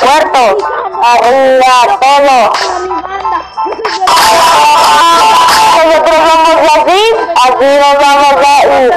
puerto. Arriba todo. Nosotros somos así, así nos vamos a ir.